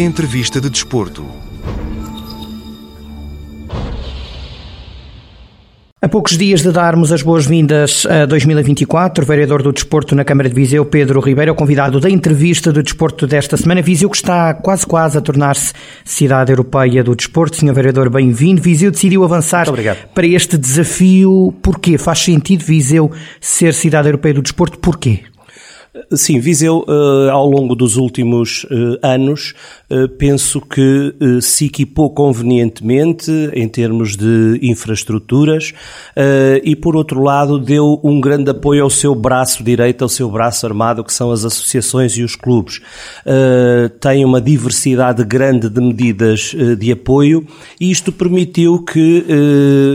Entrevista de Desporto. A poucos dias de darmos as boas-vindas a 2024, o vereador do Desporto na Câmara de Viseu, Pedro Ribeiro, é o convidado da entrevista de Desporto desta semana. Viseu que está quase quase a tornar-se cidade europeia do desporto. Senhor vereador, bem-vindo. Viseu decidiu avançar para este desafio. Porquê? Faz sentido Viseu ser cidade europeia do desporto? Porquê? Sim, Viseu, uh, ao longo dos últimos uh, anos, uh, penso que se equipou convenientemente em termos de infraestruturas e, por outro lado, deu um grande apoio ao seu braço direito, ao seu braço armado, que são as associações e os clubes. Tem uma diversidade grande de medidas de apoio e isto permitiu que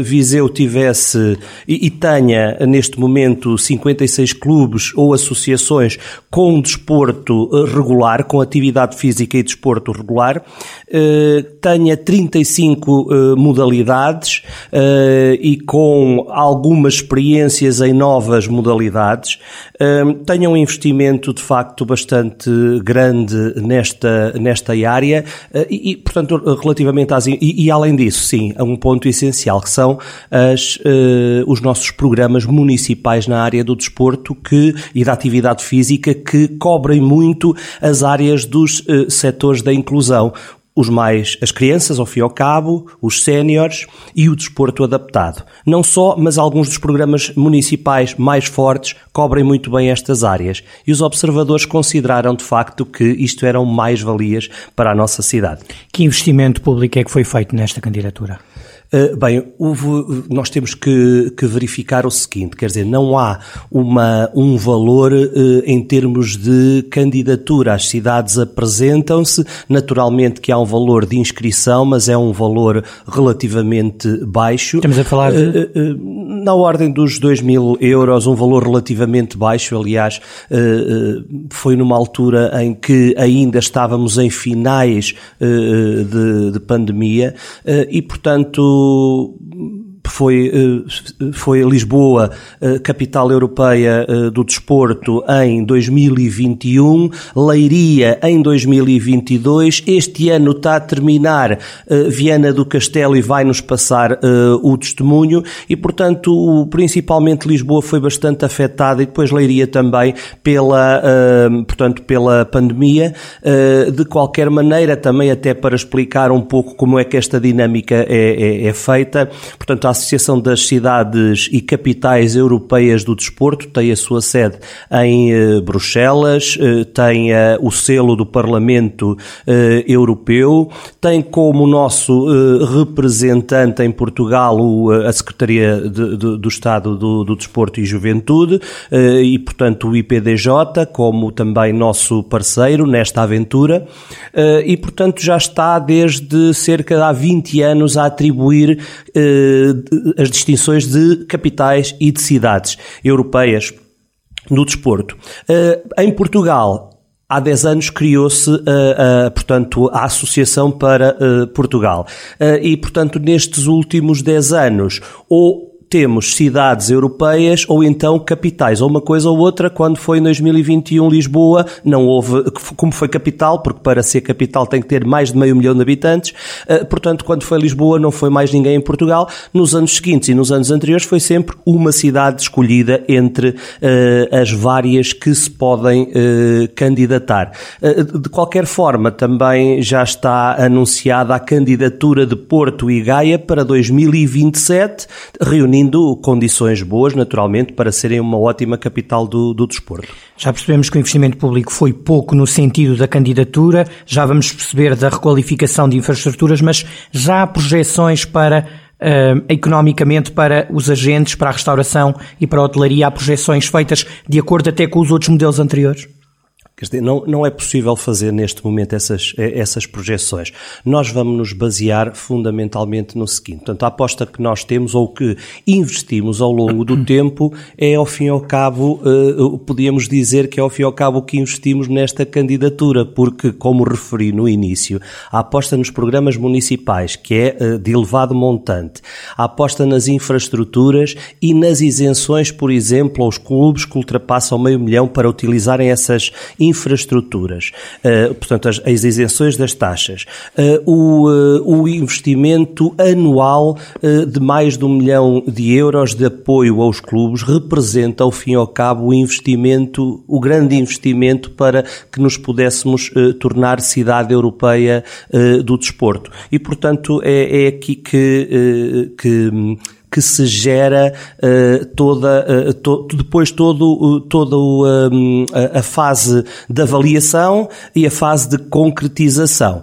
Viseu tivesse e, e tenha, neste momento, 56 clubes ou associações com desporto eh, regular, com atividade física e desporto regular, eh, tenha 35 eh, modalidades e com algumas experiências em novas modalidades, tenha um investimento de facto bastante grande nesta, nesta área e, portanto, relativamente às. E, e além disso, sim, há um ponto essencial que são as, os nossos programas municipais na área do desporto que, e da atividade física física que cobrem muito as áreas dos uh, setores da inclusão os mais, as crianças, ao fim e ao cabo, os séniores e o desporto adaptado. Não só, mas alguns dos programas municipais mais fortes cobrem muito bem estas áreas. E os observadores consideraram, de facto, que isto eram mais-valias para a nossa cidade. Que investimento público é que foi feito nesta candidatura? Eh, bem, houve, nós temos que, que, verificar o seguinte, quer dizer, não há uma, um valor uh, em termos de candidatura. As cidades apresentam-se, naturalmente que há um valor de inscrição, mas é um valor relativamente baixo. Estamos a falar de... Uh, na ordem dos 2 mil euros, um valor relativamente baixo, aliás, foi numa altura em que ainda estávamos em finais de, de pandemia e, portanto, tu foi, eh, foi Lisboa, eh, capital europeia eh, do desporto, em 2021, Leiria em 2022. Este ano está a terminar Viana do Castelo e vai-nos passar o testemunho e, portanto, principalmente Lisboa foi bastante afetada e depois Leiria também pela, portanto, pela pandemia. De qualquer maneira, também até para explicar um pouco como é que esta dinâmica é, é, é feita, portanto, a Associação das Cidades e Capitais Europeias do Desporto tem a sua sede em eh, Bruxelas, eh, tem eh, o selo do Parlamento Europeu, tem como nosso representante em Portugal a Secretaria de, de, do Estado do, do, Desporto e Juventude e, portanto, o IPDJ como também nosso parceiro nesta aventura e, portanto, já está desde cerca de há 20 anos a atribuir as distinções de capitais e de cidades europeias no desporto. Eh, em Portugal, há 10 anos criou-se, uh, uh, portanto, a Associação para uh, Portugal. e, portanto, nestes últimos 10 anos, ou temos cidades europeias ou então capitais, ou uma coisa ou outra. Quando foi em 2021 Lisboa, não houve, como foi capital, porque para ser capital tem que ter mais de meio milhão de habitantes, eh, portanto, quando foi Lisboa, não foi mais ninguém em Portugal. Nos anos seguintes e nos anos anteriores foi sempre uma cidade escolhida entre uh, as várias que se podem uh, candidatar. Uh, de qualquer forma, também já está anunciada a candidatura de Porto e Gaia para 2027, reunindo reunindo condições boas, naturalmente, para serem uma ótima capital do, do desporto. Já percebemos que o investimento público foi pouco no sentido da candidatura, já vamos perceber da requalificação de infraestruturas, mas já há projeções para Uh, economicamente para os agentes, para a restauração e para a hotelaria, há projeções feitas de acordo até com os outros modelos anteriores? Dizer, não, não é possível fazer neste momento essas, eh, essas projeções. Nós vamos nos basear fundamentalmente no seguinte. Portanto, a aposta que nós temos ou que investimos ao longo do tempo é, ao fim e ao cabo, uh, podíamos dizer que é, ao fim e ao cabo, o que investimos nesta candidatura, porque, como referi no início, a aposta nos programas municipais, que é uh, de elevado montante, a aposta nas infraestruturas e nas isenções, por exemplo, aos clubes que ultrapassam meio milhão para utilizarem essas infraestruturas, uh, portanto, as, as, isenções das taxas, uh, o, uh, o investimento anual de mais de um milhão de euros de apoio aos clubes representa, ao fim e ao cabo, o investimento, o grande investimento para que nos pudéssemos tornar cidade europeia do desporto. E, portanto, é, é aqui que, que que se gera uh, toda, uh, to, depois todo, uh, toda uh, a fase de avaliação e a fase de concretização.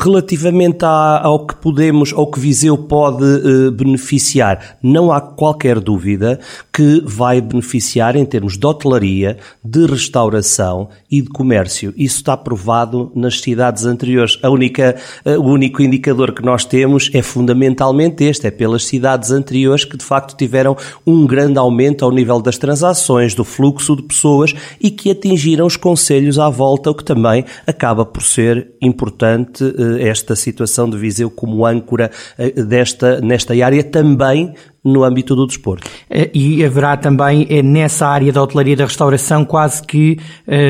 relativamente à, ao que podemos, ao que Viseu pode beneficiar, não há qualquer dúvida que vai beneficiar em termos de hotelaria, de restauração e de comércio. Isso está provado nas cidades anteriores. A única, o único indicador que nós temos é fundamentalmente este, é pelas cidades cidades anteriores que de facto tiveram um grande aumento ao nível das transações, do fluxo de pessoas e que atingiram os conselhos à volta, o que também acaba por ser importante eh, esta situação de Viseu como âncora eh, desta, nesta área também no âmbito do desporto. Eh, e haverá também nessa área da hotelaria da restauração quase que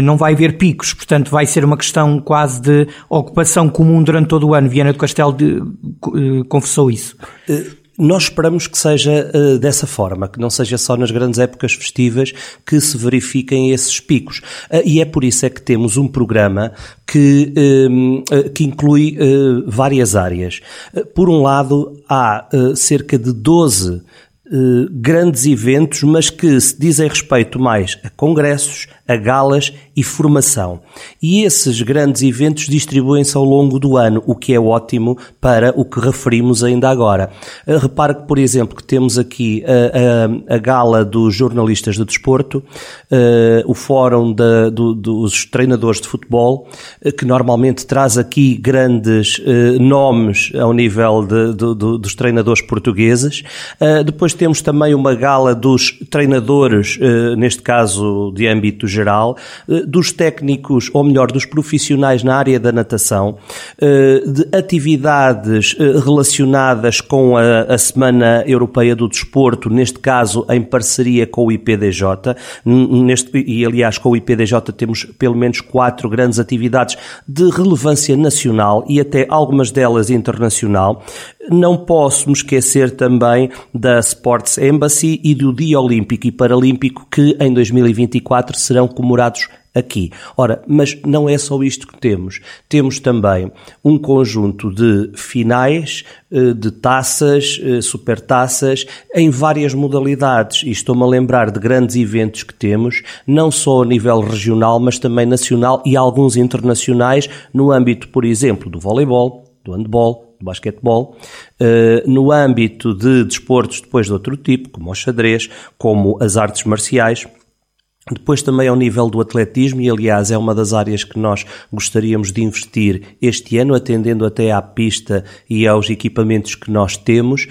não vai haver picos, portanto vai ser uma questão quase de ocupação comum durante todo o ano. Viana do Castelo de, confessou isso. Nós esperamos que seja uh, dessa forma, que não seja só nas grandes épocas festivas que se verifiquem esses picos. Uh, e é por isso é que temos um programa que, uh, que inclui várias áreas. por um lado, há cerca de 12 grandes eventos, mas que se dizem respeito mais a congressos, a galas e formação. E esses grandes eventos distribuem-se ao longo do ano, o que é ótimo para o que referimos ainda agora. Eh, repare que, por exemplo, que temos aqui a, a, a gala dos jornalistas de desporto, uh, o fórum da, do, dos treinadores de futebol, que normalmente traz aqui grandes uh, nomes ao nível de, dos treinadores portugueses. depois temos também uma gala dos treinadores, neste caso de âmbito geral, eh, dos técnicos, ou melhor, dos profissionais na área da natação, eh, de atividades eh, relacionadas com a, a Semana Europeia do Desporto, neste caso em parceria com o IPDJ, neste, e aliás com o IPDJ temos pelo menos quatro grandes atividades de relevância nacional e até algumas delas internacional. Não posso me esquecer também da Sports Embassy e do Dia Olímpico e Paralímpico que em 2024 serão comemorados aqui. Ora, mas não é só isto que temos. Temos também um conjunto de finais, eh, de taças, eh, supertaças, em várias modalidades. E estou-me a lembrar de grandes eventos que temos, não só a nível regional, mas também nacional e alguns internacionais, no âmbito, por exemplo, do voleibol, do handball, do basquetebol, uh, no âmbito de desportos depois de outro tipo, como o xadrez, como as artes marciais, depois também ao nível do atletismo, e aliás é uma das áreas que nós gostaríamos de investir este ano, atendendo até à pista e aos equipamentos que nós temos,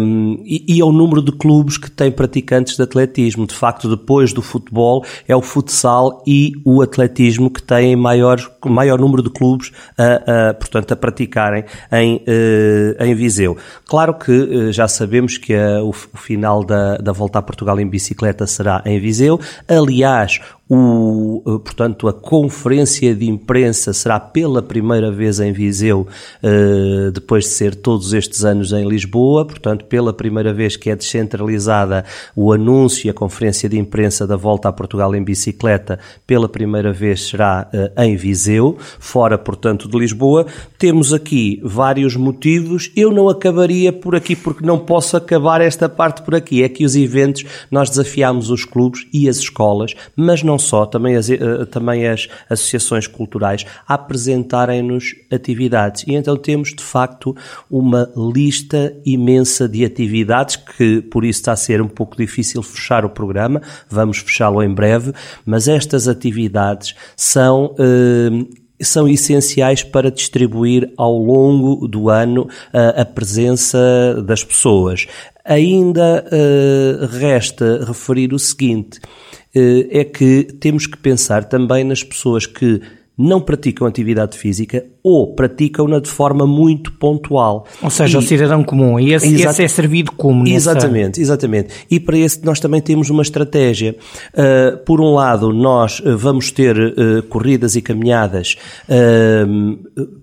um, e, e, ao número de clubes que têm praticantes de atletismo. De facto, depois do futebol, é o futsal e o atletismo que têm maior, maior número de clubes, a, a, portanto, a praticarem em, uh, em Viseu. Claro que uh, já sabemos que a, o, o final da, da Volta a Portugal em bicicleta será em Viseu, Aliás, o, eh, portanto, a conferência de imprensa será pela primeira vez em Viseu, eh, depois de ser todos estes anos em Lisboa, portanto, pela primeira vez que é descentralizada o anúncio e a conferência de imprensa da volta a Portugal em bicicleta, pela primeira vez será eh, em Viseu, fora, portanto, de Lisboa. Temos aqui vários motivos. Eu não acabaria por aqui porque não posso acabar esta parte por aqui. É que os eventos nós desafiamos os clubes e as escolas, mas não só, também as, eh, também as associações culturais, apresentarem-nos atividades. E então temos, de facto, uma lista imensa de atividades que, por isso, está a ser um pouco difícil fechar o programa. Vamos fechá-lo em breve, mas estas atividades são eh, são essenciais para distribuir ao longo do ano a, a presença das pessoas. Ainda resta referir o seguinte: é que temos que pensar também nas pessoas que não praticam atividade física ou praticam-na de forma muito pontual. Ou seja, e, o cidadão comum. E esse, esse é servido como? Nessa... Exatamente, exatamente. E para esse nós também temos uma estratégia. Uh, por um lado, nós vamos ter uh, corridas e caminhadas uh,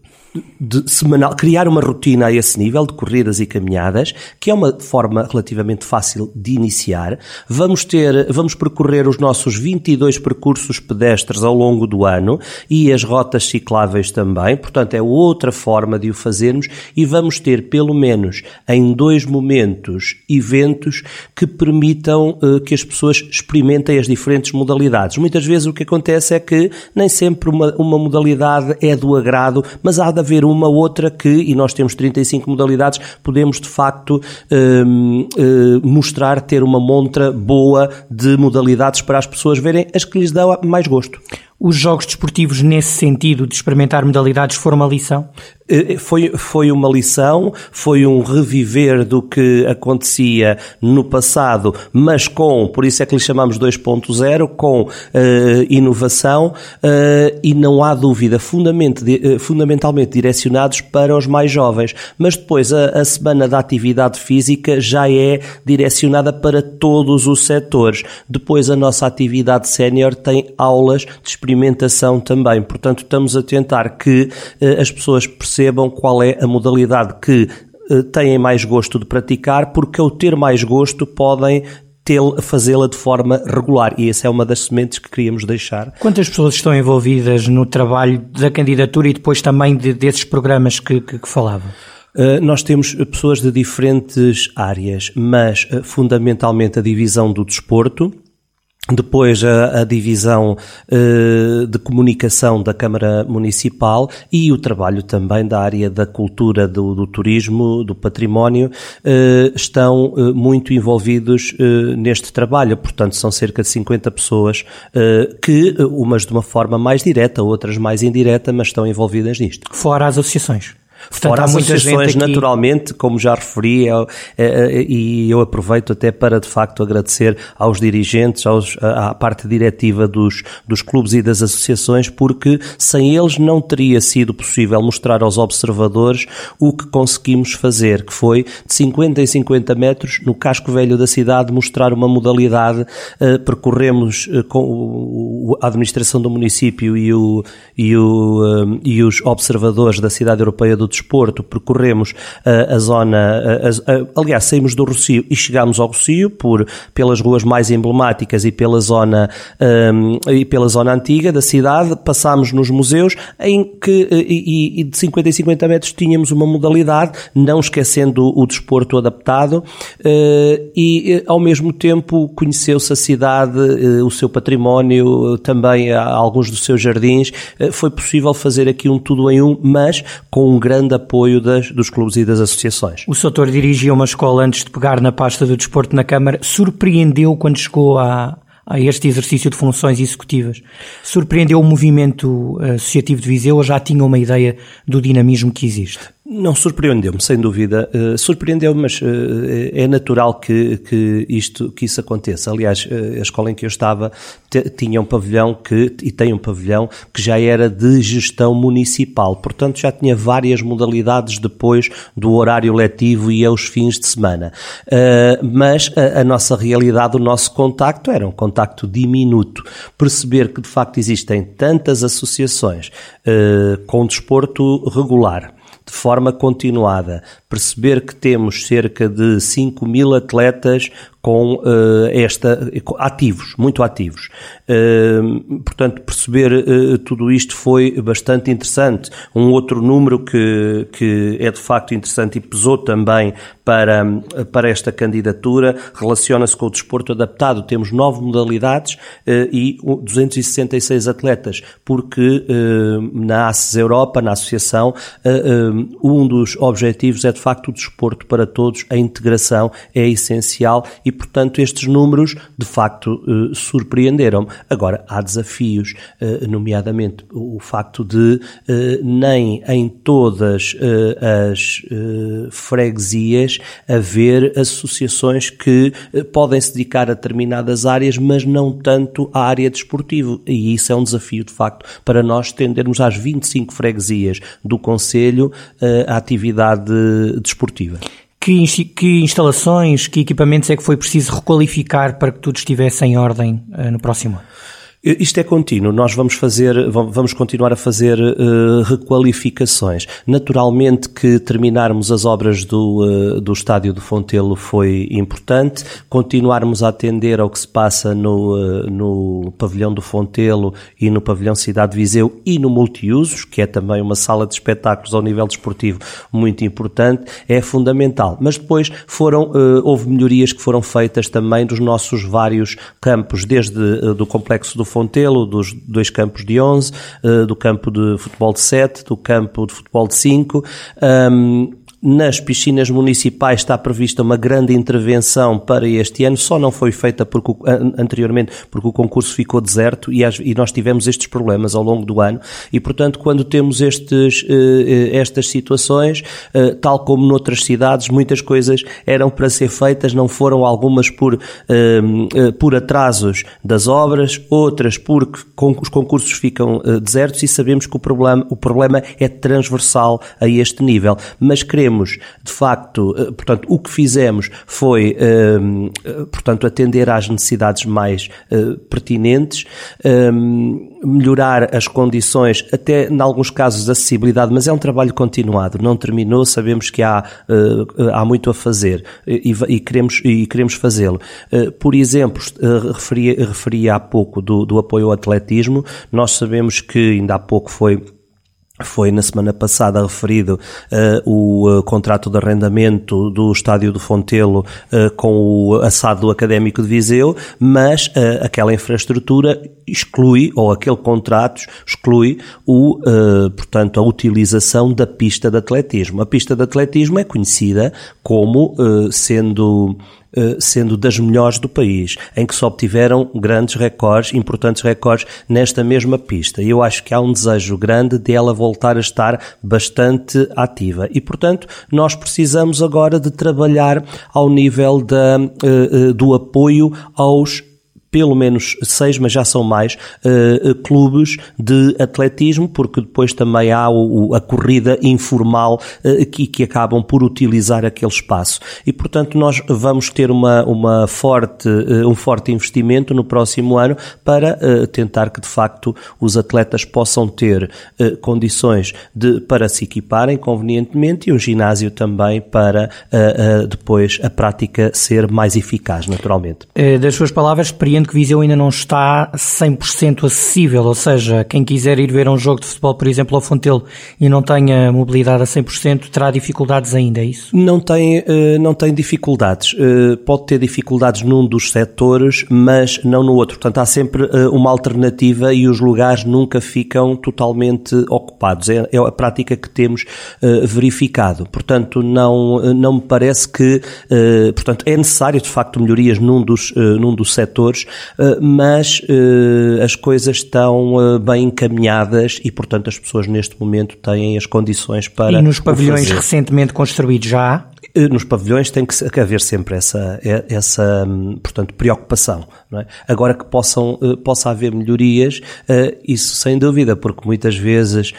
de semanal, criar uma rotina a esse nível de corridas e caminhadas, que é uma forma relativamente fácil de iniciar. Vamos ter, vamos percorrer os nossos 22 percursos pedestres ao longo do ano e as rotas cicláveis também, portanto é outra forma de o fazermos e vamos ter pelo menos em dois momentos eventos que permitam uh, que as pessoas experimentem as diferentes modalidades. Muitas vezes o que acontece é que nem sempre uma, uma modalidade é do agrado, mas há de haver uma outra que, e nós temos 35 modalidades, podemos de facto um, um, mostrar ter uma montra boa de modalidades para as pessoas verem as que lhes dão mais gosto. Os jogos desportivos, nesse sentido de experimentar modalidades, foram uma lição? Eh, foi, foi uma lição, foi um reviver do que acontecia no passado, mas com, por isso é que lhe chamamos 2.0, com uh, inovação uh, e não há dúvida, fundamentalmente direcionados para os mais jovens. Mas depois a, a semana da atividade física já é direcionada para todos os setores. Depois a nossa atividade sénior tem aulas de experimentação também. Portanto, estamos a tentar que uh, as pessoas percebam qual é a modalidade que eh, têm mais gosto de praticar, porque ao ter mais gosto podem fazê-la de forma regular e essa é uma das sementes que queríamos deixar. Quantas pessoas estão envolvidas no trabalho da candidatura e depois também de, desses programas que, que, que falava? Uh, nós temos pessoas de diferentes áreas, mas fundamentalmente a divisão do desporto, depois a, a divisão uh, de comunicação da Câmara Municipal e o trabalho também da área da cultura, do, do turismo, do património, uh, estão uh, muito envolvidos neste trabalho. Portanto, são cerca de 50 pessoas que, umas de uma forma mais direta, outras mais indireta, mas estão envolvidas nisto. Fora as associações. Portanto, Fora as associações, aqui... naturalmente, como já referi, é, é, e eu aproveito até para, de facto, agradecer aos dirigentes, aos, à parte diretiva dos, dos clubes e das associações, porque sem eles não teria sido possível mostrar aos observadores o que conseguimos fazer, que foi de 50 em 50 metros, no casco velho da cidade, mostrar uma modalidade, uh, percorremos uh, com a administração do município e, o, e, o, uh, e os observadores da cidade europeia do desporto, percorremos a, a zona, a, a, aliás, saímos do Rocio e chegámos ao Rocio por, pelas ruas mais emblemáticas e pela zona, um, e pela zona antiga da cidade, passámos nos museus em que, e, e de 50 em 50 metros tínhamos uma modalidade, não esquecendo o, desporto adaptado, uh, e ao mesmo tempo conheceu-se a cidade, uh, o seu património, também alguns dos seus jardins, uh, foi possível fazer aqui um tudo em um, mas com um grande grande apoio das, dos clubes e das associações. O Soutor dirigia uma escola antes de pegar na pasta do desporto na Câmara. Surpreendeu quando chegou a, este exercício de funções executivas? Surpreendeu o movimento eh, associativo de Viseu ou já tinha uma ideia do dinamismo que existe? Não surpreendeu-me, sem dúvida. Uh, surpreendeu-me, mas uh, é natural que, que, isto, que isso aconteça. Aliás, uh, a escola em que eu estava tinha um pavilhão que, e tem um pavilhão que já era de gestão municipal. Portanto, já tinha várias modalidades depois do horário letivo e aos fins de semana. mas a, a, nossa realidade, o nosso contacto era um contacto diminuto. Perceber que, de facto, existem tantas associações com desporto regular de forma continuada, perceber que temos cerca de 5 mil atletas com uh, esta ativos, muito ativos. Uh, portanto, perceber uh, tudo isto foi bastante interessante. Um outro número que, que é de facto interessante e pesou também para, para esta candidatura relaciona-se com o desporto adaptado. Temos nove modalidades e 266 atletas, porque na ACES Europa, na associação, um dos objetivos é de de facto o desporto para todos, a integração é essencial e, portanto, estes números de facto surpreenderam-me. Agora, há desafios, nomeadamente o facto de nem em todas as freguesias haver associações que podem se dedicar a determinadas áreas, mas não tanto à área desportiva. E isso é um desafio, de facto, para nós estendermos às 25 freguesias do Conselho eh, a atividade desportiva. Que, que, instalações, que equipamentos é que foi preciso requalificar para que tudo estivesse em ordem uh, no próximo ano? Isto é contínuo, nós vamos fazer, vamos continuar a fazer uh, requalificações. Naturalmente que terminarmos as obras do, uh, do estádio do Fontelo foi importante, continuarmos a atender ao que se passa no, uh, no pavilhão do Fontelo e no pavilhão Cidade de Viseu e no multiusos, que é também uma sala de espetáculos ao nível desportivo muito importante, é fundamental. Mas depois foram, houve melhorias que foram feitas também dos nossos vários campos, desde do complexo do Fontelo, dos dois campos de 11, eh, do campo de futebol de 7, do campo de futebol de 5. Nas piscinas municipais está prevista uma grande intervenção para este ano, só não foi feita porque, anteriormente porque o concurso ficou deserto e, e nós tivemos estes problemas ao longo do ano e, portanto, quando temos estes, eh, eh, estas situações, eh, tal como noutras cidades, muitas coisas eram para ser feitas, não foram algumas por, por atrasos das obras, outras porque os concursos ficam desertos e sabemos que o problema, o problema é transversal a este nível. Mas queremos queremos, de facto, eh, portanto, o que fizemos foi, ehm, eh, portanto, atender às necessidades mais eh, pertinentes, ehm, melhorar as condições, até em alguns casos acessibilidade, mas é um trabalho continuado, não terminou, sabemos que há, há muito a fazer e, e queremos, e queremos fazê-lo. Por exemplo, referia, referia há pouco do, do apoio ao atletismo, nós sabemos que ainda há pouco foi foi na semana passada referido uh, o uh, contrato de arrendamento do estádio do Fontelo uh, com o assado académico de Viseu, mas aquela infraestrutura exclui, ou aquele contrato exclui, o, portanto, a utilização da pista de atletismo. A pista de atletismo é conhecida como sendo sendo das melhores do país, em que se obtiveram grandes recordes, importantes recordes nesta mesma pista. Eu acho que há um desejo grande de ela voltar a estar bastante ativa. E, portanto, nós precisamos agora de trabalhar ao nível da, eh, eh, do apoio aos pelo menos seis, mas já são mais, uh, clubes de atletismo, porque depois também há o, a corrida informal uh, que, que acabam por utilizar aquele espaço. E, portanto, nós vamos ter uma, uma forte, uh, um forte investimento no próximo ano para tentar que, de facto, os atletas possam ter condições de, para se equiparem convenientemente e um ginásio também para depois a prática ser mais eficaz, naturalmente. Das suas palavras, experiência que Viseu ainda não está 100% acessível, ou seja, quem quiser ir ver um jogo de futebol, por exemplo, ao Fontelo e não tenha mobilidade a 100%, terá dificuldades ainda, é isso? Não tem, eh, não tem dificuldades. Eh, pode ter dificuldades num dos setores, mas não no outro. Portanto, há sempre eh, uma alternativa e os lugares nunca ficam totalmente ocupados. É, é a prática que temos verificado. Portanto, não, não me parece que, portanto, é necessário, de facto, melhorias num dos, num dos setores, mas eh, as coisas estão eh, bem encaminhadas e, portanto, as pessoas neste momento têm as condições para. E nos pavilhões recentemente construídos já há? Nos pavilhões tem que haver sempre essa, essa portanto, preocupação. É? Agora que possam, possa haver melhorias, isso sem dúvida, porque muitas vezes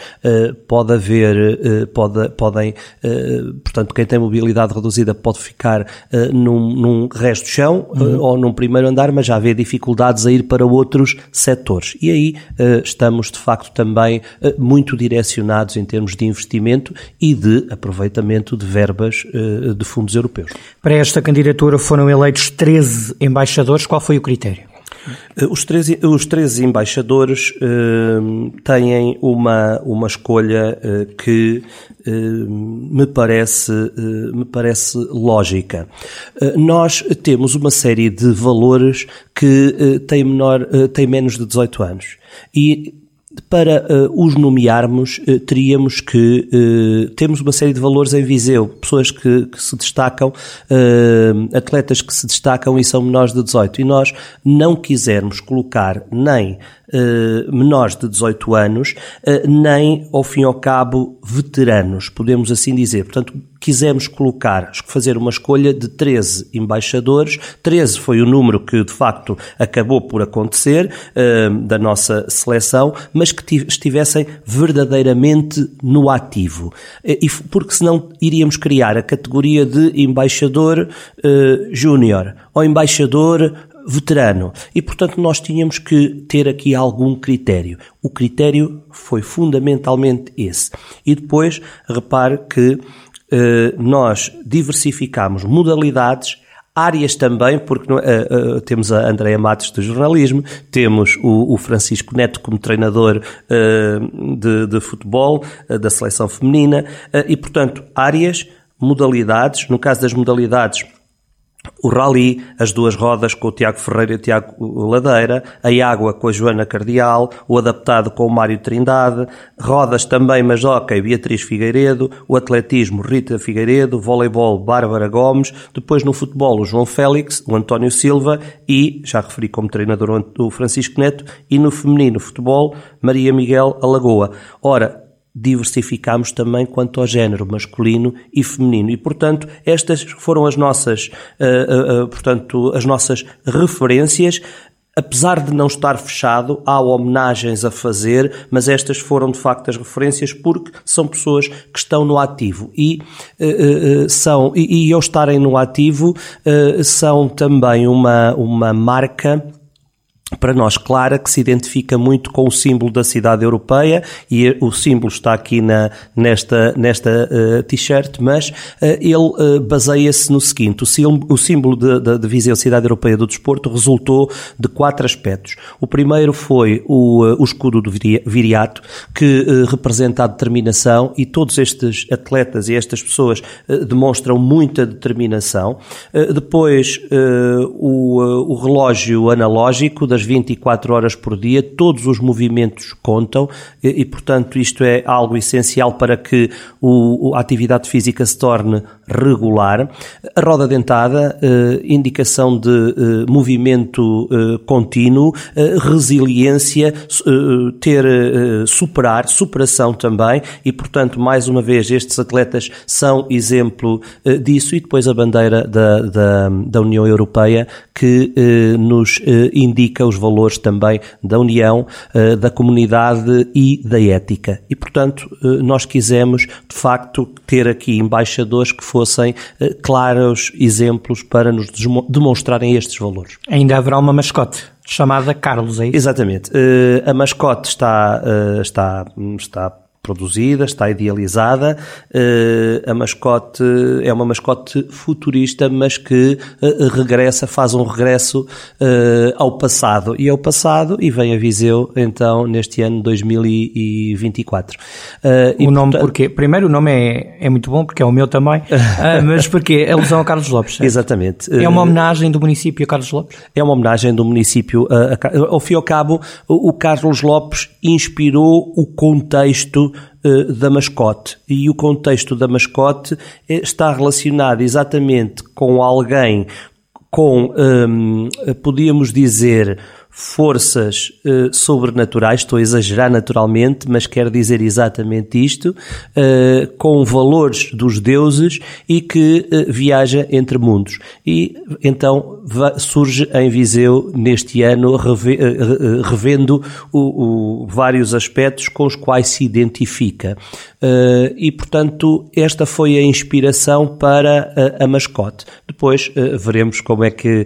pode haver, pode, podem, portanto, quem tem mobilidade reduzida pode ficar num, num resto de chão uhum. ou num primeiro andar, mas já haver dificuldades a ir para outros setores. E aí estamos, de facto, também muito direcionados em termos de investimento e de aproveitamento de verbas de fundos europeus. Para esta candidatura foram eleitos 13 embaixadores. Qual foi o critério? Eh, os três, os três embaixadores uh, têm uma, uma escolha uh, que me, parece, me parece lógica. nós temos uma série de valores que têm, menor, têm menos de 18 anos. E para uh, os nomearmos, uh, teríamos que uh, temos uma série de valores em Viseu, pessoas que, que se destacam, atletas que se destacam e são menores de 18, e nós não quisermos colocar nem menores de 18 anos, nem, ao fim e ao cabo, veteranos, podemos assim dizer. Portanto, quisemos colocar, fazer uma escolha de 13 embaixadores. 13 foi o número que, de facto, acabou por acontecer uh, da nossa seleção, mas que estivessem verdadeiramente no ativo. E, porque senão iríamos criar a categoria de embaixador uh, júnior ou embaixador veterano. E, portanto, nós tínhamos que ter aqui algum critério. O critério foi fundamentalmente esse. E depois, repare que eh, nós diversificamos modalidades áreas também, porque uh, uh, temos a Andréa Matos do jornalismo, temos o, o Francisco Neto como treinador uh, de, de, futebol da seleção feminina e, portanto, áreas, modalidades, no caso das modalidades, o rally, as duas rodas com o Tiago Ferreira e o Tiago Ladeira, a água com a Joana Cardial, o adaptado com o Mário Trindade, rodas também, mas ok, Beatriz Figueiredo, o atletismo Rita Figueiredo, voleibol Bárbara Gomes, depois no futebol o João Félix, o António Silva e, já referi como treinador o Francisco Neto, e no feminino futebol Maria Miguel Alagoa. Ora, diversificamos também quanto ao género masculino e feminino. E portanto estas foram as nossas uh, uh, portanto as nossas referências. Apesar de não estar fechado, há homenagens a fazer, mas estas foram de facto as referências porque são pessoas que estão no ativo. E uh, são e, e ao estarem no ativo são também uma uma marca para nós clara, que se identifica muito com o símbolo da cidade europeia e o símbolo está aqui na, nesta, nesta uh, t-shirt, mas uh, ele uh, baseia-se no seguinte, o o símbolo de, Viseu Cidade Europeia do Desporto resultou de quatro aspectos. O primeiro foi o, o escudo do viriato, que representa a determinação e todos estes atletas e estas pessoas demonstram muita determinação. depois, o, o relógio analógico das 24 horas por dia, todos os movimentos contam e, e portanto, isto é algo essencial para que o, a atividade física se torne regular. A roda dentada, eh, indicação de eh, movimento eh, contínuo, resiliência, ter, superar, superação também e, portanto, mais uma vez, estes atletas são exemplo disso e depois a bandeira da, da, da União Europeia que nos indica os valores também da União, da comunidade e da ética. E, portanto, nós quisemos, de facto, ter aqui embaixadores que foram fossem eh, claros exemplos para nos demonstrarem estes valores. Ainda haverá uma mascote chamada Carlos, é isso? Exatamente. Eh, a mascote está, eh, está, está produzida, está idealizada. Uh, a mascote é uma mascote futurista, mas que uh, regressa, faz um regresso uh, ao passado. E ao passado, e vem a Viseu, então, neste ano 2024. o e, nome, portanto... porquê? Primeiro, o nome é, é muito bom, porque é o meu também, mas porque é alusão a Carlos Lopes. Certo? Exatamente. É uma homenagem do município a Carlos Lopes? É uma homenagem do município a, a, ao fim e ao cabo, o Carlos Lopes inspirou o contexto eh, da mascote. E o contexto da mascote eh, está relacionado exatamente com alguém com, um, podíamos dizer, forças uh, sobrenaturais, estou a exagerar naturalmente, mas quero dizer exatamente isto, uh, com valores dos deuses e que uh, viaja entre mundos. E então surge em Viseu neste ano, reve, revendo o, o, vários aspectos com os quais se identifica. e, portanto, esta foi a inspiração para a, a mascote. Depois veremos como é que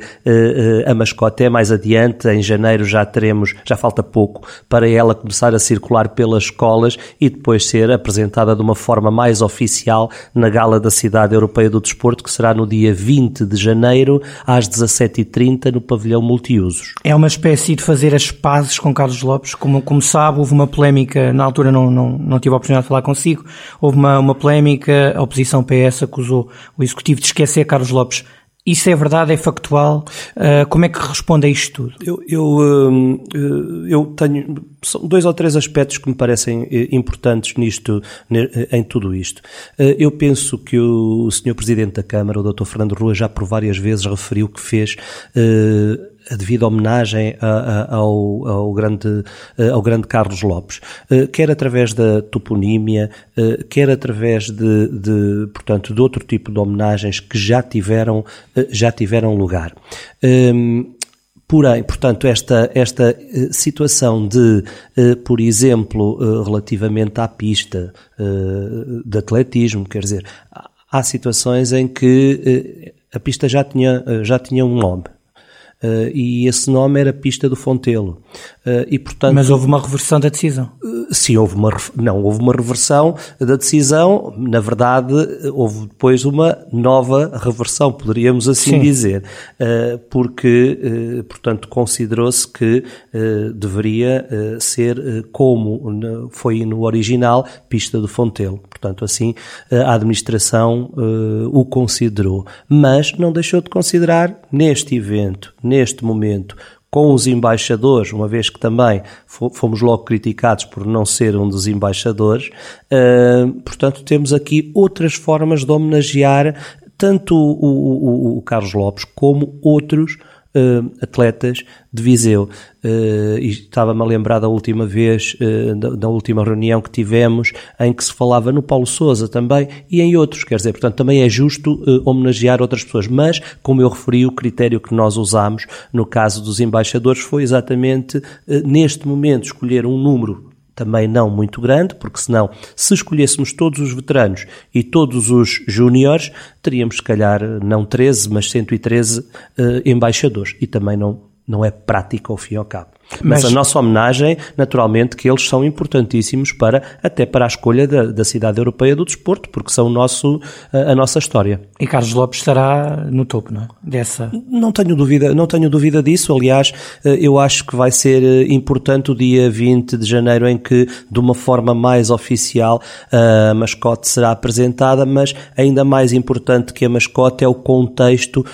a mascote é mais adiante, em janeiro já teremos, já falta pouco para ela começar a circular pelas escolas e depois ser apresentada de uma forma mais oficial na Gala da Cidade Europeia do Desporto, que será no dia 20 de janeiro, às 17h30, no pavilhão multiusos. É uma espécie de fazer as pazes com Carlos Lopes, como, como sabe, houve uma polémica, na altura não, não, não tive a oportunidade de falar consigo, houve uma, uma polémica, a oposição PS acusou o Executivo de esquecer Carlos Lopes Isso é verdade, é factual? Uh, como é que responde a isto tudo? Eu, eu, hum, eu tenho são dois ou três aspectos que me parecem eh, importantes nisto, em tudo isto. Eh, eu penso que o Sr. Presidente da Câmara, o Dr. Fernando Rua, já por várias vezes referiu que fez eh, a devida homenagem ao, ao, grande, ao grande Carlos Lopes, quer através da toponímia, quer através de, de, portanto, de outro tipo de homenagens que já tiveram, já tiveram lugar. Hum, Porém, portanto, esta, esta eh, situação de, eh, por exemplo, eh, relativamente à pista de atletismo, quer dizer, há situações em que a pista já tinha, já tinha um nome. Uh, e esse nome era Pista do Fontelo. Uh, e, portanto, Mas houve uma reversão da decisão? Uh, sim, houve uma, não, houve uma reversão da decisão, na verdade houve depois uma nova reversão, poderíamos assim sim. dizer, porque, portanto, considerou-se que deveria ser como foi no original Pista do Fontelo. Portanto, assim, a administração o considerou. Mas não deixou de considerar neste evento, neste momento, com os embaixadores, uma vez que também fomos logo criticados por não ser um dos embaixadores, uh, portanto, temos aqui outras formas de homenagear tanto o, o, o Carlos Lopes como outros uh, atletas de Viseu. Uh, e estava-me a lembrar da última vez, uh, da, da, última reunião que tivemos, em que se falava no Paulo Souza também e em outros. Quer dizer, portanto, também é justo homenagear outras pessoas. Mas, como eu referi, o critério que nós usamos no caso dos embaixadores foi exatamente, neste momento, escolher um número também não muito grande, porque senão, se escolhêssemos todos os veteranos e todos os júniores, teríamos, se calhar, não 13, mas 113 uh, eh, embaixadores. E também não, não é prático ao fim e ao cabo. Mas, Mas, a nossa homenagem, naturalmente, que eles são importantíssimos para, até para a escolha da, da cidade europeia do desporto, porque são o nosso, a, a, nossa história. E Carlos Lopes estará no topo, não é? Dessa. Não tenho dúvida, não tenho dúvida disso. Aliás, eh, eu acho que vai ser eh, importante o dia 20 de janeiro em que, de uma forma mais oficial, a mascote será apresentada, mas ainda mais importante que a mascote é o contexto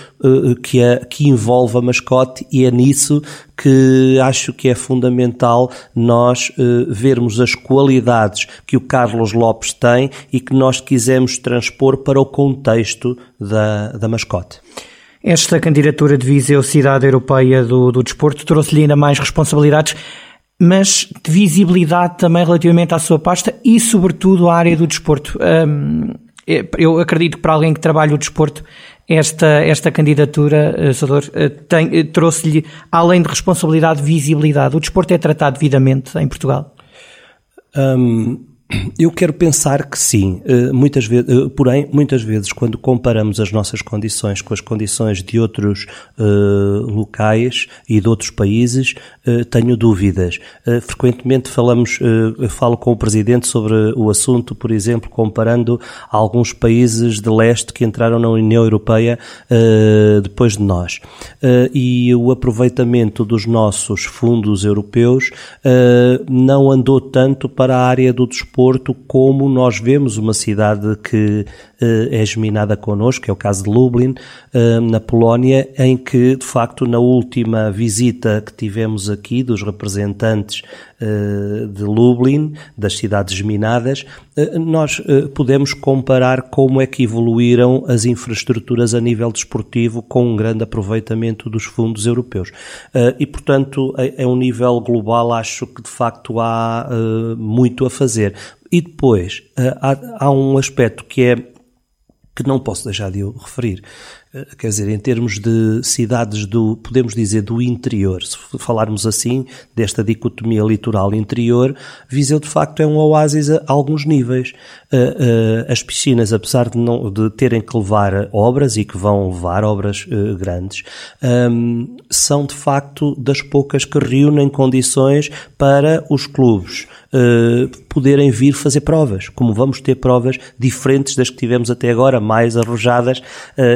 que, a, que envolve a mascote e é nisso que acho que é fundamental nós uh, vermos as qualidades que o Carlos Lopes tem e que nós quisemos transpor para o contexto da, da mascote. Esta candidatura de Viseu Cidade Europeia do, do Desporto trouxe-lhe ainda mais responsabilidades, mas de visibilidade também relativamente à sua pasta e, sobretudo, à área do desporto. Um, eu acredito que para alguém que trabalha o desporto, esta, esta candidatura, eh, Sador, eh, eh, trouxe-lhe, além de responsabilidade, visibilidade. O desporto é tratado devidamente em Portugal? Um, eu quero pensar que sim, eh, muitas vezes, eh, porém, muitas vezes, quando comparamos as nossas condições com as condições de outros uh, locais e de outros países, tenho dúvidas. Frequentemente falamos, falo com o Presidente sobre o assunto, por exemplo, comparando alguns países de leste que entraram na União Europeia depois de nós. e o aproveitamento dos nossos fundos europeus não andou tanto para a área do desporto Porto, como nós vemos uma cidade que é geminada connosco, é o caso de Lublin, uh, na Polónia, em que, de facto, na última visita que tivemos aqui dos representantes uh, de Lublin, das cidades geminadas, nós podemos comparar como é que evoluíram as infraestruturas a nível desportivo com um grande aproveitamento dos fundos europeus. E, portanto, a, a um nível global, acho que de facto há muito a fazer. E depois há um aspecto que é que não posso deixar de o referir, quer dizer, em termos de cidades do, podemos dizer, do interior, se falarmos assim, desta dicotomia litoral interior, Viseu de facto é um oásis a alguns níveis. Eh, eh, as piscinas, apesar de, não, de terem que levar obras e que vão levar obras grandes, ehm, são de facto das poucas que reúnem condições para os clubes poderem vir fazer provas, como vamos ter provas diferentes das que tivemos até agora, mais arrojadas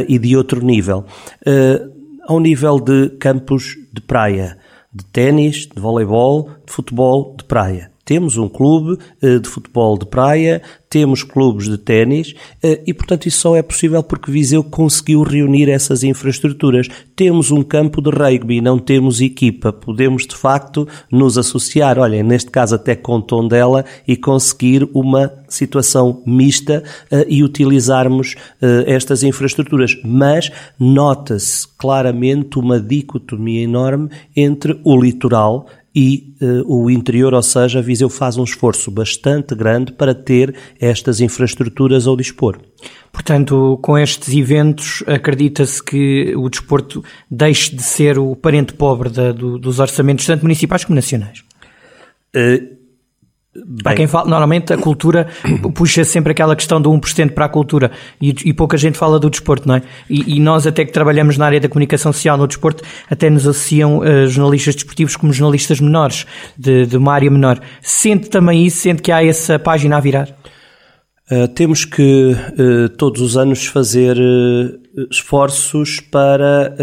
e de outro outro nível. Uh, ao nível de campos de praia, de ténis, de voleibol, de futebol de praia. Temos um clube uh, de futebol de praia, temos clubes de ténis e, portanto, isso só é possível porque Viseu conseguiu reunir essas infraestruturas. Temos um campo de rugby, não temos equipa. Podemos, de facto, nos associar, olha, neste caso até com Tondela, e conseguir uma situação mista uh, e utilizarmos estas infraestruturas. Mas nota-se claramente uma dicotomia enorme entre o litoral e uh, o interior, ou seja, a Viseu faz um esforço bastante grande para ter estas infraestruturas ao dispor. Portanto, com estes eventos, acredita-se que o desporto deixe de ser o parente pobre da, do, dos orçamentos, tanto municipais como nacionais? Uh, para quem fala, normalmente a cultura puxa sempre aquela questão do 1% para a cultura e, e, pouca gente fala do desporto, não é? E, e, nós, até que trabalhamos na área da comunicação social no desporto, até nos associam uh, jornalistas desportivos como jornalistas menores, de, de, uma área menor. Sente também isso? Sente que há essa página a virar? Uh, temos que uh, todos os anos fazer esforços para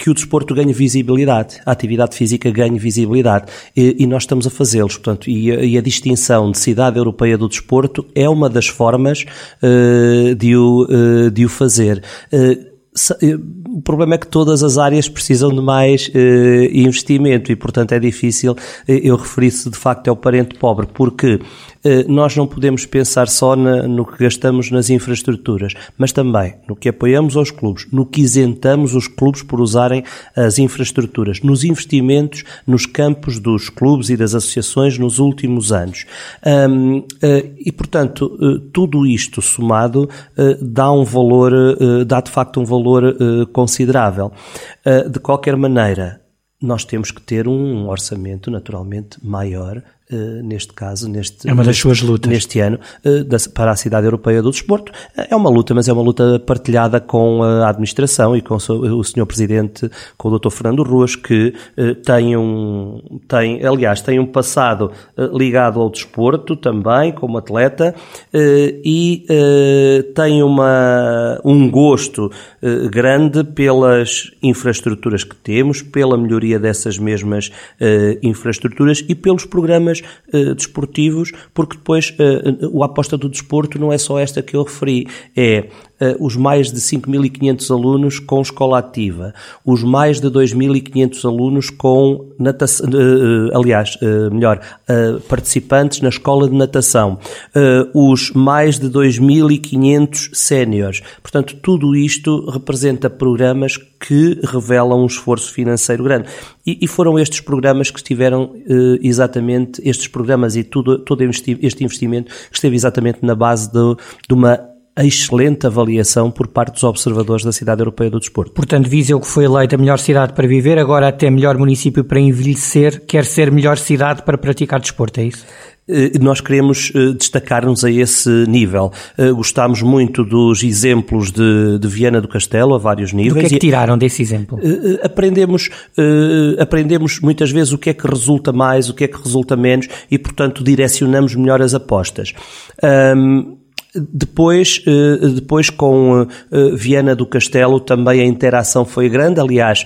que o desporto ganhe visibilidade, a atividade física ganhe visibilidade. E, e nós estamos a fazê-los, portanto, e e a, distinção de cidade europeia do desporto é uma das formas uh, de, o, uh, de o fazer. Uh, o problema é que todas as áreas precisam de mais uh, investimento e, portanto, é difícil eu referir-se de facto ao parente pobre, porque eh, nós não podemos pensar só na, no que gastamos nas infraestruturas, mas também no que apoiamos aos clubes, no que isentamos os clubes por usarem as infraestruturas, nos investimentos nos campos dos clubes e das associações nos últimos anos. Uh, e, portanto, uh, tudo isto somado dá um valor, dá de facto um valor considerável. de qualquer maneira, nós temos que ter um orçamento naturalmente maior Uh, neste caso, neste, é uma das suas lutas. neste ano, uh, da, para a cidade europeia do desporto. É uma luta, mas é uma luta partilhada com a administração e com o, o senhor presidente, com o Dr. Fernando Ruas, que uh, tem um, tem, aliás, tem um passado ligado ao desporto também, como atleta, e tem uma, um gosto grande pelas infraestruturas que temos, pela melhoria dessas mesmas infraestruturas e pelos programas uh, desportivos, porque depois uh, a aposta do desporto não é só esta que eu referi, é os mais de 5.500 alunos com escola ativa, os mais de 2.500 alunos com natação, aliás, melhor, participantes na escola de natação, os mais de 2.500 séniores. Portanto, tudo isto representa programas que revelam um esforço financeiro grande. E, e foram estes programas que estiveram exatamente estes programas e tudo, todo este investimento que esteve exatamente na base de, de uma excelente avaliação por parte dos observadores da Cidade Europeia do Desporto. Portanto, Viseu que foi eleita a melhor cidade para viver, agora até melhor município para envelhecer, quer ser melhor cidade para praticar desporto, é isso? Eh, nós queremos eh, destacar-nos a esse nível. Eh, gostámos muito dos exemplos de, de Viana do Castelo, a vários níveis. O que é que tiraram desse exemplo? Aprendemos, aprendemos muitas vezes o que é que resulta mais, o que é que resulta menos e, portanto, direcionamos melhor as apostas. Um, depois, depois com Viana do Castelo também a interação foi grande, aliás,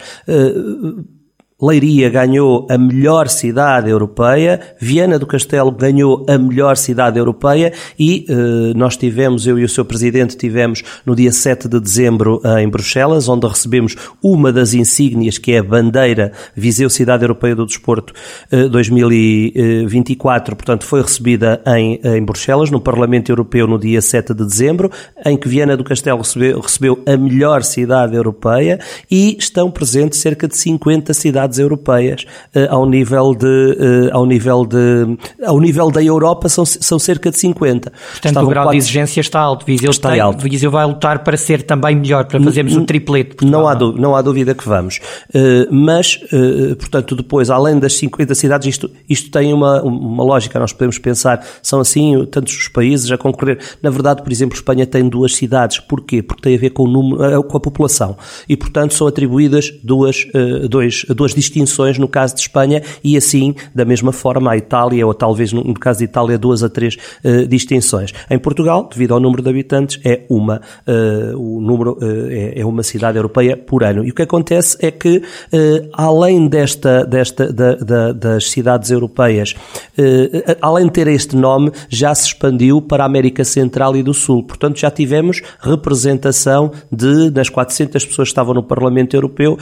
Leiria ganhou a melhor cidade europeia, Viana do Castelo ganhou a melhor cidade europeia e eh, nós tivemos, eu e o seu presidente tivemos no dia 7 de dezembro eh, em Bruxelas, onde recebemos uma das insígnias que é a bandeira Viseu Cidade Europeia do Desporto eh, 2024, portanto foi recebida em, em Bruxelas, no Parlamento Europeu no dia 7 de dezembro, em que Viana do Castelo recebeu, recebeu a melhor cidade europeia e estão presentes cerca de 50 cidades europeias uh, ao nível de uh, ao nível de ao nível da Europa são, são cerca de 50. Portanto, Estavam o grau quatro... de exigência está alto. Viseu está tem, alto. Viseu vai lutar para ser também melhor, para fazermos um triplete. Não há, dúvida, não há dúvida que vamos. Uh, mas, portanto, depois, além das 50 cidades, isto, isto tem uma, uma lógica. Nós podemos pensar, são assim tantos os países a concorrer. Na verdade, por exemplo, Espanha tem duas cidades. Porquê? Porque tem a ver com o número, com a população. E, portanto, são atribuídas duas, dois, duas distinções no caso de Espanha e assim, da mesma forma, a Itália, ou talvez no caso de Itália, duas a três uh, distinções. Em Portugal, devido ao número de habitantes, é uma, uh, o número é, é, uma cidade europeia por ano. E o que acontece é que, além desta, desta da, da, das cidades europeias, além de ter este nome, já se expandiu para a América Central e do Sul. Portanto, já tivemos representação de, das 400 pessoas que estavam no Parlamento Europeu,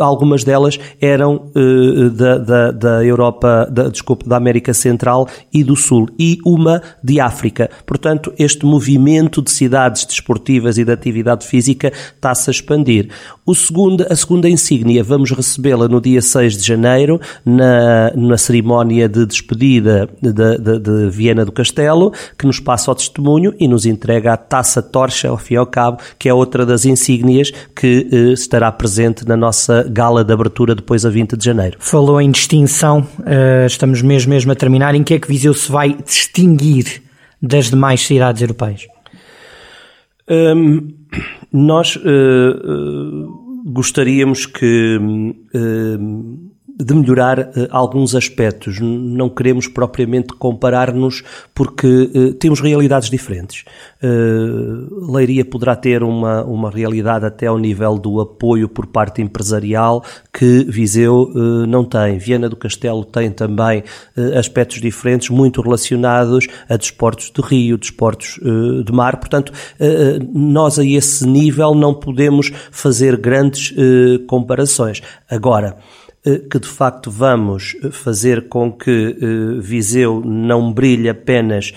algumas delas eram uh, da, da, da, Europa, da, desculpe, da América Central e do Sul, e uma de África. Portanto, este movimento de cidades desportivas e de atividade física está-se a expandir. O segundo, a segunda insígnia, vamos recebê-la no dia 6 de janeiro, na, na cerimónia de despedida de, de, de Viena do Castelo, que nos passa ao testemunho e nos entrega a taça torcha, ao fim e ao cabo, que é outra das insígnias que eh, estará presente na nossa gala de abertura depois a 20 de janeiro. Falou em distinção, uh, estamos mesmo, mesmo a terminar. Em que é que Viseu se vai distinguir das demais cidades europeias? Um, nós uh, uh, gostaríamos que de melhorar uh, alguns aspectos. Não queremos propriamente comparar-nos porque uh, temos realidades diferentes. Uh, Leiria poderá ter uma, uma realidade até ao nível do apoio por parte empresarial que Viseu não tem. Viana do Castelo tem também aspectos diferentes, muito relacionados a desportos de rio, desportos de mar. Portanto, nós a esse nível não podemos fazer grandes comparações. Agora, que de facto vamos eh, fazer com que eh, Viseu não brilhe apenas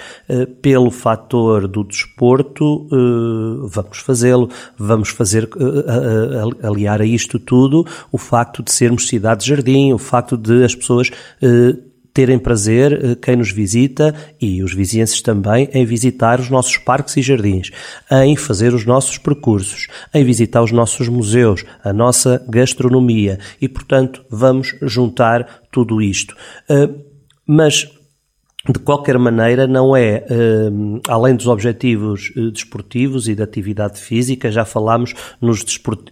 pelo fator do desporto, vamos fazê-lo, vamos fazer aliar a isto tudo o facto de sermos cidade-jardim, o facto de as pessoas terem prazer, eh, quem nos visita e os vizinhenses também, em visitar os nossos parques e jardins, em fazer os nossos percursos, em visitar os nossos museus, a nossa gastronomia e, portanto, vamos juntar tudo isto. Eh, mas de qualquer maneira, não é, uh, além dos objetivos uh, desportivos e da de atividade física, já falámos nos,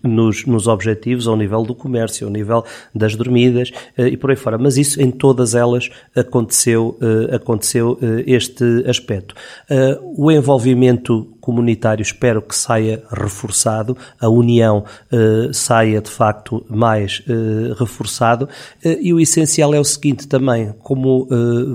nos, nos, objetivos ao nível do comércio, ao nível das dormidas uh, e por aí fora, mas isso em todas elas aconteceu, aconteceu este aspecto. o envolvimento comunitário. Espero que saia reforçado, a união eh, saia de facto mais eh, reforçado. Eh, e o essencial é o seguinte também, como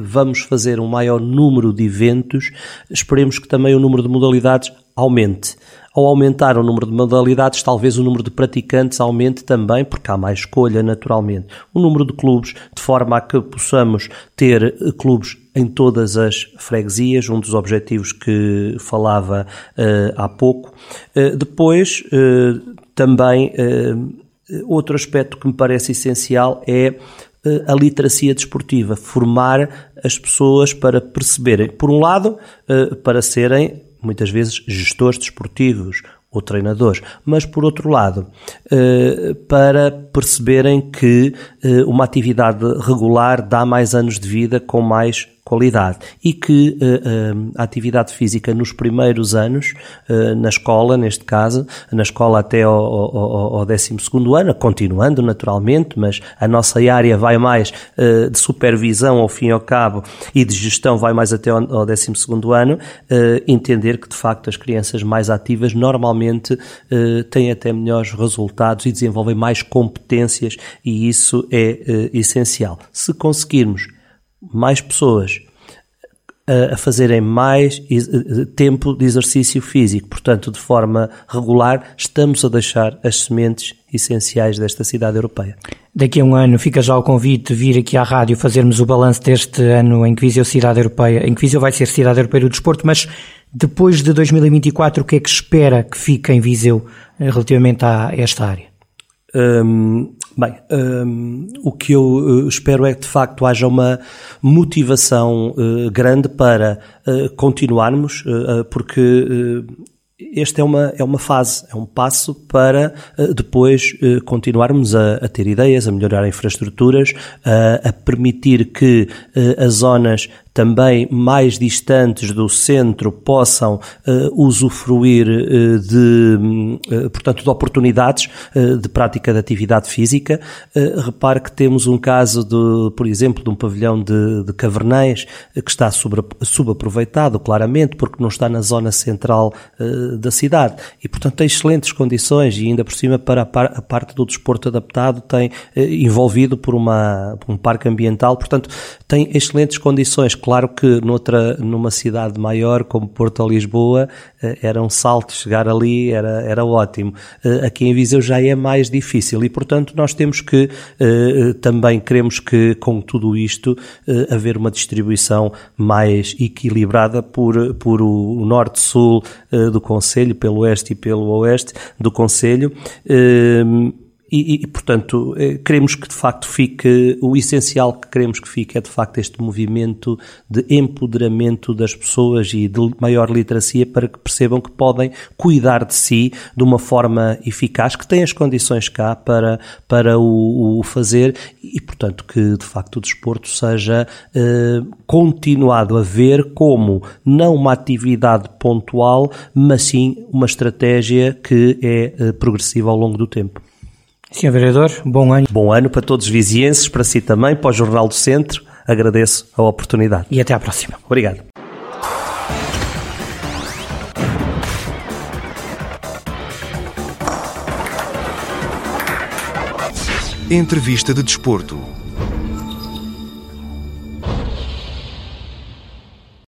vamos fazer um maior número de eventos, esperemos que também o número de modalidades aumente. Ao aumentar o número de modalidades, talvez o número de praticantes aumente também, porque há mais escolha, naturalmente. O número de clubes, de forma a que possamos ter clubes em todas as freguesias, um dos objetivos que falava uh, há pouco. Uh, depois, uh, também, outro aspecto que me parece essencial é a literacia desportiva, formar as pessoas para perceberem, por um lado, para serem muitas vezes gestores desportivos ou treinadores, mas por outro lado, para perceberem que uma atividade regular dá mais anos de vida com mais qualidade e que uh, a atividade física nos primeiros anos, uh, na escola, neste caso, na escola até ao, ao, ao 12 ano, continuando naturalmente, mas a nossa área vai mais de supervisão ao fim e ao cabo e de gestão vai mais até ao 12 ano, entender que de facto as crianças mais ativas normalmente têm até melhores resultados e desenvolvem mais competências e isso é essencial. Se conseguirmos mais pessoas a fazerem mais tempo de exercício físico. Portanto, de forma regular, estamos a deixar as sementes essenciais desta cidade europeia. Daqui a um ano fica já o convite de vir aqui à rádio fazermos o balanço deste ano em que Viseu cidade europeia, em que Viseu vai ser cidade europeia do desporto, mas depois de 2024 o que é que espera que fique em Viseu eh, relativamente a esta área? Hum, Bem, um, o que eu eh, espero é que de facto haja uma motivação uh, grande para uh, continuarmos, uh, porque esta é uma, é uma fase, é um passo para uh, depois uh, continuarmos a, a, ter ideias, a melhorar infraestruturas, uh, a permitir que as zonas também mais distantes do centro possam uh, usufruir uh, de, uh, portanto, de oportunidades de prática de atividade física. repare que temos um caso, de, por exemplo, de um pavilhão de, de Cavernães que está subaproveitado, claramente, porque não está na zona central da cidade. E, portanto, tem excelentes condições e ainda por cima para a, par, a parte do desporto adaptado tem envolvido por, uma, por um parque ambiental, portanto, tem excelentes condições. Claro que noutra, numa cidade maior como Porto ou Lisboa, eh, era um salto chegar ali, era, era ótimo. Eh, aqui em Viseu já é mais difícil e, portanto, nós temos que, eh, também queremos que com tudo isto, haver uma distribuição mais equilibrada por, por o norte-sul do Conselho, pelo oeste e pelo oeste do Conselho e, e, portanto, eh, queremos que de facto fique, o essencial que queremos que fique é de facto este movimento de empoderamento das pessoas e de maior literacia para que percebam que podem cuidar de si de uma forma eficaz, que têm as condições cá para, para o, o fazer e, portanto, que de facto o desporto seja eh, continuado a ver como não uma atividade pontual, mas sim uma estratégia que é eh, progressiva ao longo do tempo. Senhor Vereador, bom ano. Bom ano para todos os vizienses, para si também, para o Jornal do Centro. Agradeço a oportunidade. E até à próxima. Obrigado. Entrevista de Desporto